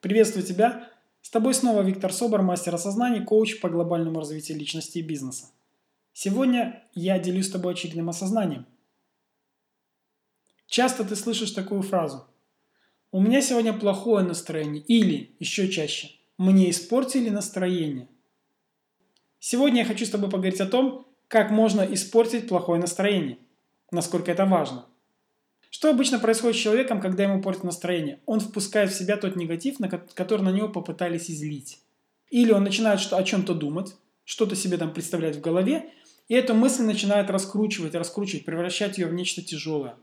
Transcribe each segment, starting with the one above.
Приветствую тебя! С тобой снова Виктор Собор, мастер осознания, коуч по глобальному развитию личности и бизнеса. Сегодня я делюсь с тобой очевидным осознанием. Часто ты слышишь такую фразу. У меня сегодня плохое настроение. Или, еще чаще, мне испортили настроение. Сегодня я хочу с тобой поговорить о том, как можно испортить плохое настроение. Насколько это важно. Что обычно происходит с человеком, когда ему портит настроение? Он впускает в себя тот негатив, на который на него попытались излить. Или он начинает о чем-то думать, что-то себе там представлять в голове, и эту мысль начинает раскручивать, раскручивать, превращать ее в нечто тяжелое.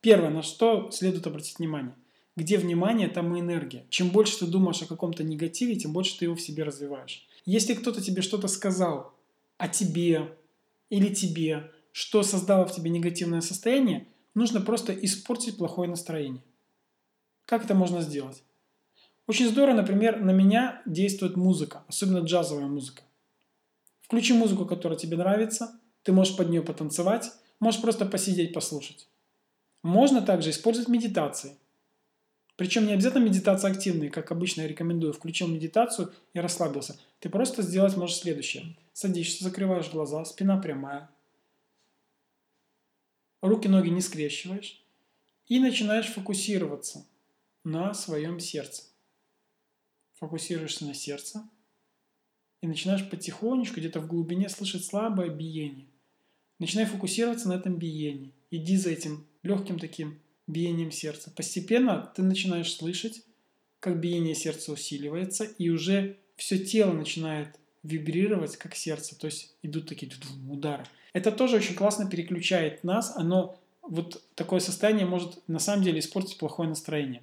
Первое, на что следует обратить внимание. Где внимание, там и энергия. Чем больше ты думаешь о каком-то негативе, тем больше ты его в себе развиваешь. Если кто-то тебе что-то сказал о тебе или тебе, что создало в тебе негативное состояние, нужно просто испортить плохое настроение. Как это можно сделать? Очень здорово, например, на меня действует музыка, особенно джазовая музыка. Включи музыку, которая тебе нравится, ты можешь под нее потанцевать, можешь просто посидеть, послушать. Можно также использовать медитации. Причем не обязательно медитация активная, как обычно я рекомендую. Включил медитацию и расслабился. Ты просто сделать можешь следующее. Садишься, закрываешь глаза, спина прямая, руки-ноги не скрещиваешь и начинаешь фокусироваться на своем сердце. Фокусируешься на сердце и начинаешь потихонечку где-то в глубине слышать слабое биение. Начинай фокусироваться на этом биении. Иди за этим легким таким биением сердца. Постепенно ты начинаешь слышать, как биение сердца усиливается, и уже все тело начинает вибрировать, как сердце. То есть идут такие удары. Это тоже очень классно переключает нас. Оно вот такое состояние может на самом деле испортить плохое настроение.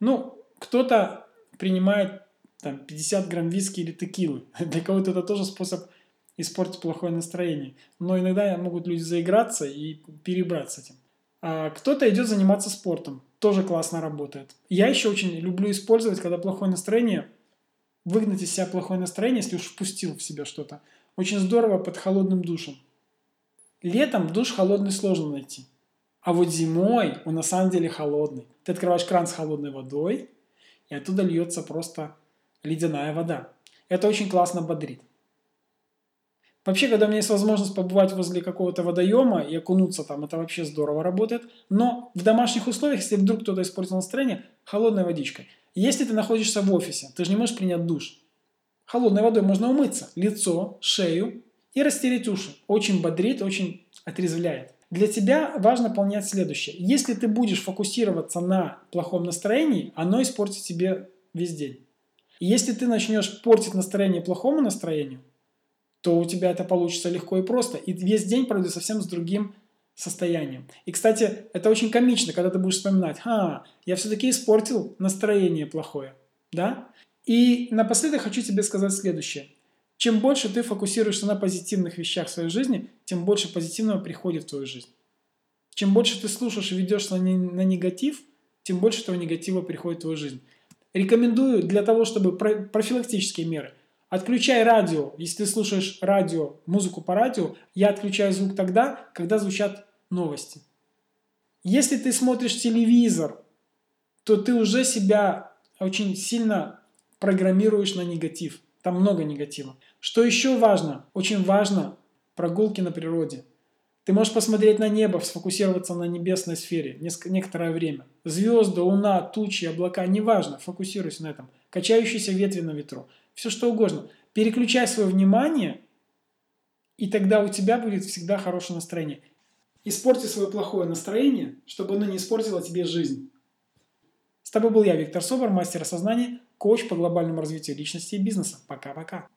Ну, кто-то принимает там 50 грамм виски или текилы. Для кого-то это тоже способ испортить плохое настроение. Но иногда могут люди заиграться и перебрать с этим. А кто-то идет заниматься спортом. Тоже классно работает. Я еще очень люблю использовать, когда плохое настроение, выгнать из себя плохое настроение, если уж впустил в себя что-то. Очень здорово под холодным душем. Летом душ холодный сложно найти. А вот зимой он на самом деле холодный. Ты открываешь кран с холодной водой, и оттуда льется просто ледяная вода. Это очень классно бодрит. Вообще, когда у меня есть возможность побывать возле какого-то водоема и окунуться там, это вообще здорово работает. Но в домашних условиях, если вдруг кто-то испортил настроение, холодной водичкой. Если ты находишься в офисе, ты же не можешь принять душ. Холодной водой можно умыться, лицо, шею, и растереть уши. Очень бодрит, очень отрезвляет. Для тебя важно понять следующее. Если ты будешь фокусироваться на плохом настроении, оно испортит тебе весь день. Если ты начнешь портить настроение плохому настроению, то у тебя это получится легко и просто. И весь день пройдет совсем с другим состоянием. И, кстати, это очень комично, когда ты будешь вспоминать, «Ха, я все-таки испортил настроение плохое». Да? И напоследок хочу тебе сказать следующее. Чем больше ты фокусируешься на позитивных вещах в своей жизни, тем больше позитивного приходит в твою жизнь. Чем больше ты слушаешь и ведешь на, на негатив, тем больше этого негатива приходит в твою жизнь. Рекомендую для того, чтобы профилактические меры. Отключай радио. Если ты слушаешь радио, музыку по радио, я отключаю звук тогда, когда звучат новости. Если ты смотришь телевизор, то ты уже себя очень сильно программируешь на негатив. Там много негатива. Что еще важно? Очень важно прогулки на природе. Ты можешь посмотреть на небо, сфокусироваться на небесной сфере некоторое время. Звезды, луна, тучи, облака, неважно, фокусируйся на этом. Качающиеся ветви на ветру. Все что угодно. Переключай свое внимание, и тогда у тебя будет всегда хорошее настроение. Испорти свое плохое настроение, чтобы оно не испортило тебе жизнь. С тобой был я, Виктор Собор, мастер осознания, коуч по глобальному развитию личности и бизнеса. Пока-пока.